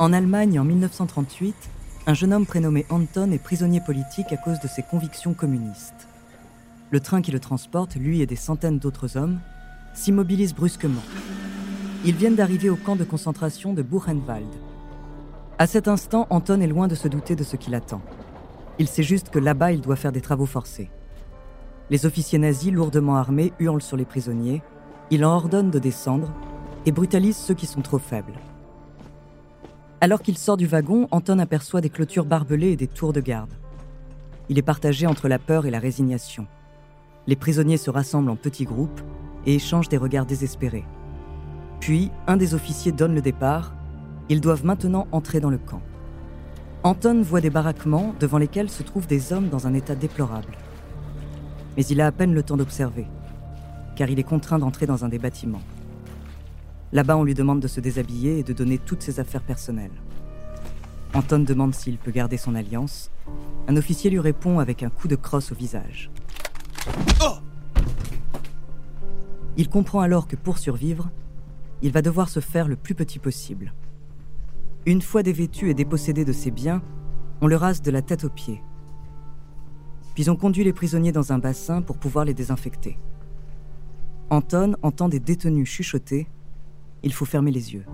En Allemagne, en 1938, un jeune homme prénommé Anton est prisonnier politique à cause de ses convictions communistes. Le train qui le transporte, lui et des centaines d'autres hommes, s'immobilise brusquement. Ils viennent d'arriver au camp de concentration de Buchenwald. À cet instant, Anton est loin de se douter de ce qui l'attend. Il sait juste que là-bas, il doit faire des travaux forcés. Les officiers nazis, lourdement armés, hurlent sur les prisonniers. Il en ordonne de descendre et brutalise ceux qui sont trop faibles. Alors qu'il sort du wagon, Anton aperçoit des clôtures barbelées et des tours de garde. Il est partagé entre la peur et la résignation. Les prisonniers se rassemblent en petits groupes et échangent des regards désespérés. Puis, un des officiers donne le départ. Ils doivent maintenant entrer dans le camp. Anton voit des baraquements devant lesquels se trouvent des hommes dans un état déplorable. Mais il a à peine le temps d'observer, car il est contraint d'entrer dans un des bâtiments. Là-bas, on lui demande de se déshabiller et de donner toutes ses affaires personnelles. Anton demande s'il peut garder son alliance. Un officier lui répond avec un coup de crosse au visage. Il comprend alors que pour survivre, il va devoir se faire le plus petit possible. Une fois dévêtu et dépossédé de ses biens, on le rase de la tête aux pieds. Puis on conduit les prisonniers dans un bassin pour pouvoir les désinfecter. Anton entend des détenus chuchoter il faut fermer les yeux.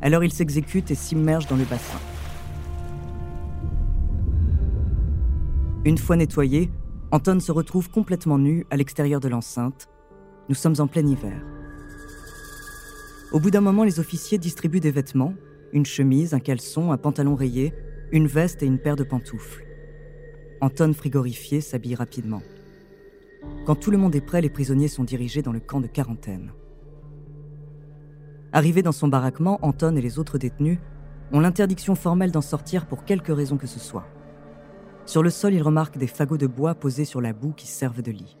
Alors il s'exécute et s'immerge dans le bassin. Une fois nettoyé, Anton se retrouve complètement nu à l'extérieur de l'enceinte. Nous sommes en plein hiver. Au bout d'un moment, les officiers distribuent des vêtements, une chemise, un caleçon, un pantalon rayé, une veste et une paire de pantoufles. Anton, frigorifié, s'habille rapidement. Quand tout le monde est prêt, les prisonniers sont dirigés dans le camp de quarantaine. Arrivés dans son baraquement, Anton et les autres détenus ont l'interdiction formelle d'en sortir pour quelque raison que ce soit. Sur le sol, ils remarquent des fagots de bois posés sur la boue qui servent de lit.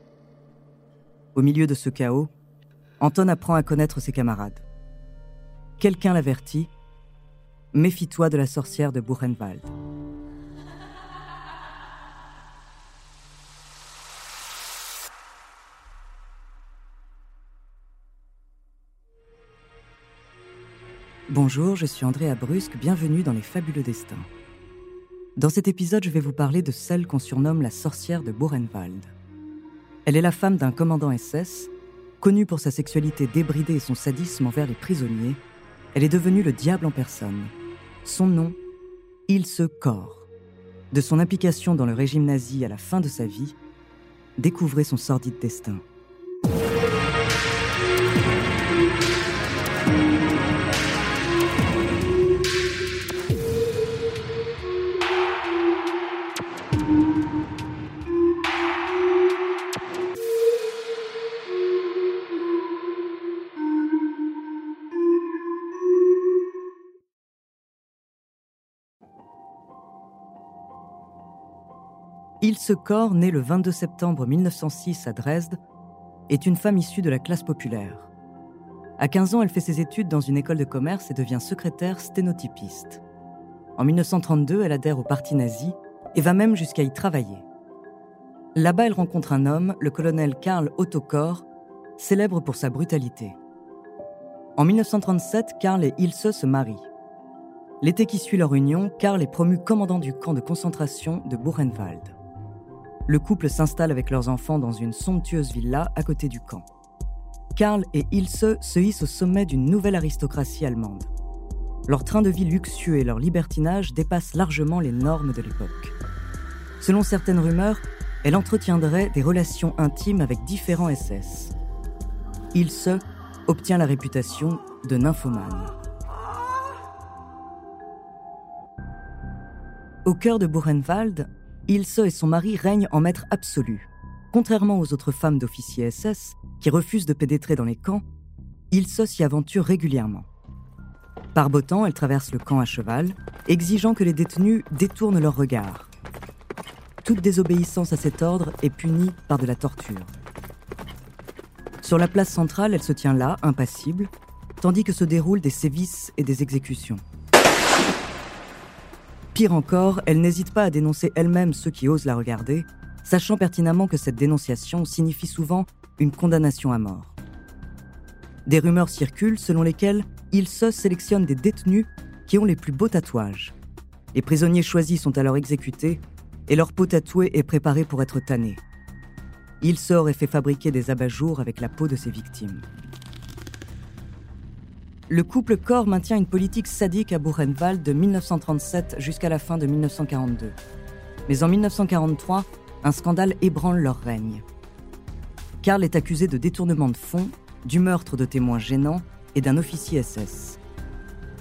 Au milieu de ce chaos, Anton apprend à connaître ses camarades. Quelqu'un l'avertit Méfie-toi de la sorcière de Buchenwald. Bonjour, je suis Andrea Brusque, bienvenue dans Les Fabuleux Destins. Dans cet épisode, je vais vous parler de celle qu'on surnomme la sorcière de Buchenwald. Elle est la femme d'un commandant SS, connue pour sa sexualité débridée et son sadisme envers les prisonniers. Elle est devenue le diable en personne. Son nom, Ilse Kor. De son implication dans le régime nazi à la fin de sa vie, découvrez son sordide destin. Ilse Kor, née le 22 septembre 1906 à Dresde, est une femme issue de la classe populaire. À 15 ans, elle fait ses études dans une école de commerce et devient secrétaire sténotypiste. En 1932, elle adhère au parti nazi et va même jusqu'à y travailler. Là-bas, elle rencontre un homme, le colonel Karl Otto Kor, célèbre pour sa brutalité. En 1937, Karl et Ilse se marient. L'été qui suit leur union, Karl est promu commandant du camp de concentration de Buchenwald le couple s'installe avec leurs enfants dans une somptueuse villa à côté du camp. Karl et Ilse se hissent au sommet d'une nouvelle aristocratie allemande. Leur train de vie luxueux et leur libertinage dépassent largement les normes de l'époque. Selon certaines rumeurs, elle entretiendrait des relations intimes avec différents SS. Ilse obtient la réputation de nymphomane. Au cœur de Buchenwald, Ilse et son mari règnent en maître absolu. Contrairement aux autres femmes d'officiers SS, qui refusent de pénétrer dans les camps, Ilse s'y aventure régulièrement. Par beau temps, elle traverse le camp à cheval, exigeant que les détenus détournent leur regard. Toute désobéissance à cet ordre est punie par de la torture. Sur la place centrale, elle se tient là, impassible, tandis que se déroulent des sévices et des exécutions. Pire encore, elle n'hésite pas à dénoncer elle-même ceux qui osent la regarder, sachant pertinemment que cette dénonciation signifie souvent une condamnation à mort. Des rumeurs circulent selon lesquelles il se sélectionne des détenus qui ont les plus beaux tatouages. Les prisonniers choisis sont alors exécutés et leur peau tatouée est préparée pour être tannée. Il sort et fait fabriquer des abat-jours avec la peau de ses victimes. Le couple Corps maintient une politique sadique à Buchenwald de 1937 jusqu'à la fin de 1942. Mais en 1943, un scandale ébranle leur règne. Karl est accusé de détournement de fonds, du meurtre de témoins gênants et d'un officier SS.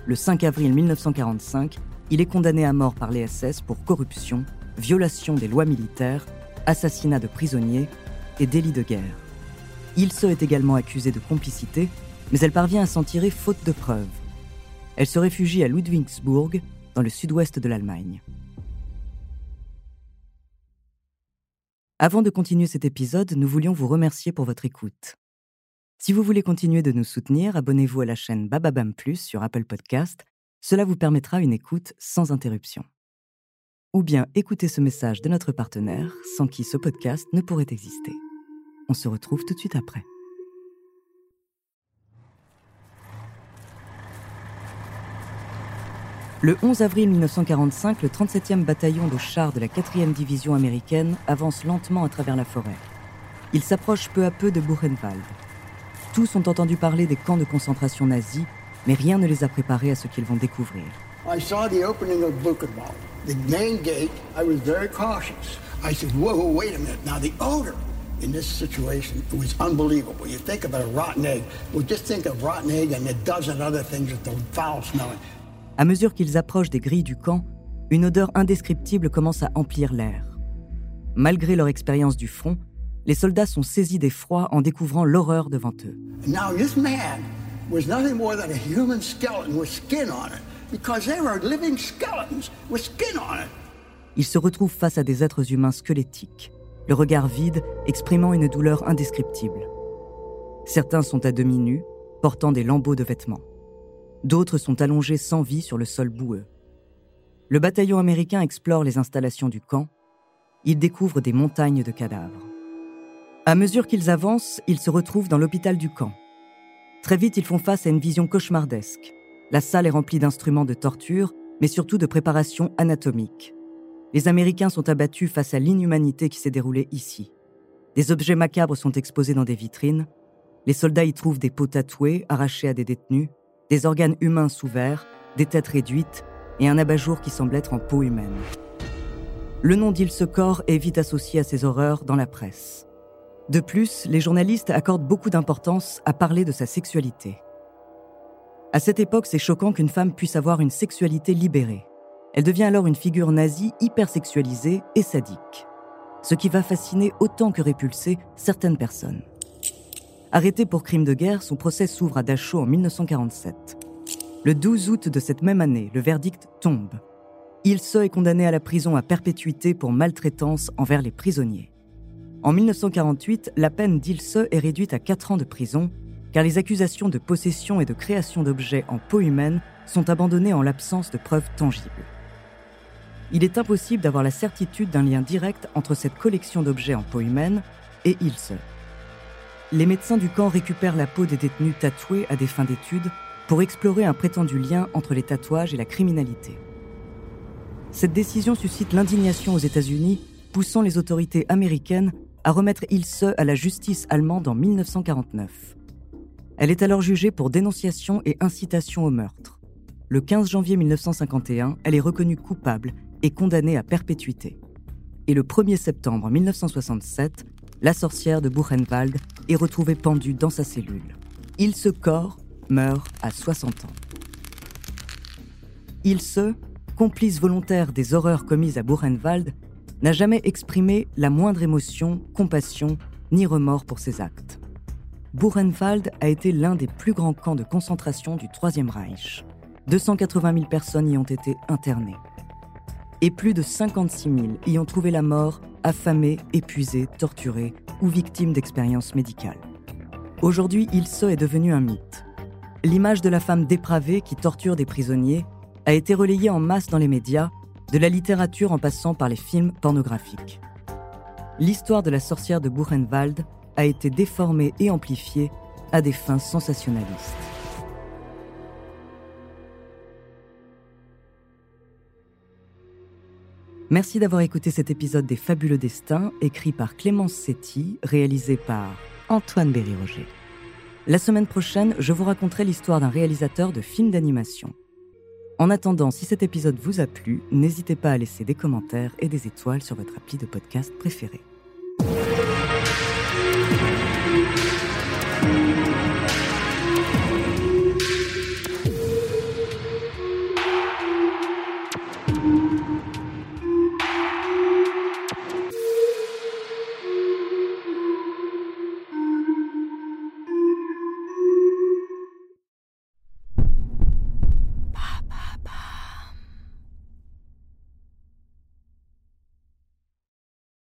Le 5 avril 1945, il est condamné à mort par les SS pour corruption, violation des lois militaires, assassinat de prisonniers et délit de guerre. Ilse est également accusée de complicité, mais elle parvient à s'en tirer faute de preuves. Elle se réfugie à Ludwigsburg, dans le sud-ouest de l'Allemagne. Avant de continuer cet épisode, nous voulions vous remercier pour votre écoute. Si vous voulez continuer de nous soutenir, abonnez-vous à la chaîne Bababam Plus sur Apple Podcast. Cela vous permettra une écoute sans interruption. Ou bien écoutez ce message de notre partenaire, sans qui ce podcast ne pourrait exister. On se retrouve tout de suite après. Le 11 avril 1945, le 37e bataillon de chars de la 4e division américaine avance lentement à travers la forêt. Il s'approche peu à peu de Buchenwald. Tous ont entendu parler des camps de concentration nazis, mais rien ne les a préparés à ce qu'ils vont découvrir. I saw the opening of Buchenwald, the main gate. I was very cautious. I said, whoa, wait a minute. Now, the odor in this situation it was unbelievable. You think about a rotten egg. Well, just think of rotten egg and a dozen other things that are foul smelling. À mesure qu'ils approchent des grilles du camp, une odeur indescriptible commence à emplir l'air. Malgré leur expérience du front, les soldats sont saisis d'effroi en découvrant l'horreur devant eux. Now, this man was nothing more than a human skeleton with skin on it because they were living skeletons with skin on it. Ils se retrouvent face à des êtres humains squelettiques, le regard vide exprimant une douleur indescriptible. Certains sont à demi nus, portant des lambeaux de vêtements. D'autres sont allongés sans vie sur le sol boueux. Le bataillon américain explore les installations du camp. Il découvre des montagnes de cadavres. À mesure qu'ils avancent, ils se retrouvent dans l'hôpital du camp. Très vite, ils font face à une vision cauchemardesque. La salle est remplie d'instruments de torture, mais surtout de préparation anatomique. Les Américains sont abattus face à l'inhumanité qui s'est déroulée ici. Des objets macabres sont exposés dans des vitrines. Les soldats y trouvent des peaux tatouées arrachées à des détenus, des organes humains sous verre, des têtes réduites et un abat-jour qui semble être en peau humaine. Le nom d'Ilse Corps est vite associé à ces horreurs dans la presse. De plus, les journalistes accordent beaucoup d'importance à parler de sa sexualité. À cette époque, c'est choquant qu'une femme puisse avoir une sexualité libérée. Elle devient alors une figure nazie hypersexualisée et sadique. Ce qui va fasciner autant que répulser certaines personnes. Arrêté pour crime de guerre, son procès s'ouvre à Dachau en 1947. Le 12 août de cette même année, le verdict tombe. Ilse est condamné à la prison à perpétuité pour maltraitance envers les prisonniers. En 1948, la peine d'Ilse est réduite à 4 ans de prison, car les accusations de possession et de création d'objets en peau humaine sont abandonnées en l'absence de preuves tangibles. Il est impossible d'avoir la certitude d'un lien direct entre cette collection d'objets en peau humaine et Ilse les médecins du camp récupèrent la peau des détenus tatoués à des fins d'études pour explorer un prétendu lien entre les tatouages et la criminalité. Cette décision suscite l'indignation aux États-Unis, poussant les autorités américaines à remettre Ilse à la justice allemande en 1949. Elle est alors jugée pour dénonciation et incitation au meurtre. Le 15 janvier 1951, elle est reconnue coupable et condamnée à perpétuité. Et le 1er septembre 1967, la sorcière de Buchenwald est retrouvée pendue dans sa cellule. Ilse Corps meurt à 60 ans. Ilse, complice volontaire des horreurs commises à Buchenwald, n'a jamais exprimé la moindre émotion, compassion ni remords pour ses actes. Buchenwald a été l'un des plus grands camps de concentration du Troisième Reich. 280 000 personnes y ont été internées. Et plus de 56 000 y ont trouvé la mort affamés, épuisés, torturés ou victimes d'expériences médicales. Aujourd'hui, Ilse est devenu un mythe. L'image de la femme dépravée qui torture des prisonniers a été relayée en masse dans les médias, de la littérature en passant par les films pornographiques. L'histoire de la sorcière de Buchenwald a été déformée et amplifiée à des fins sensationnalistes. Merci d'avoir écouté cet épisode des Fabuleux Destins, écrit par Clémence Setti, réalisé par Antoine Berry-Roger. La semaine prochaine, je vous raconterai l'histoire d'un réalisateur de films d'animation. En attendant, si cet épisode vous a plu, n'hésitez pas à laisser des commentaires et des étoiles sur votre appli de podcast préféré.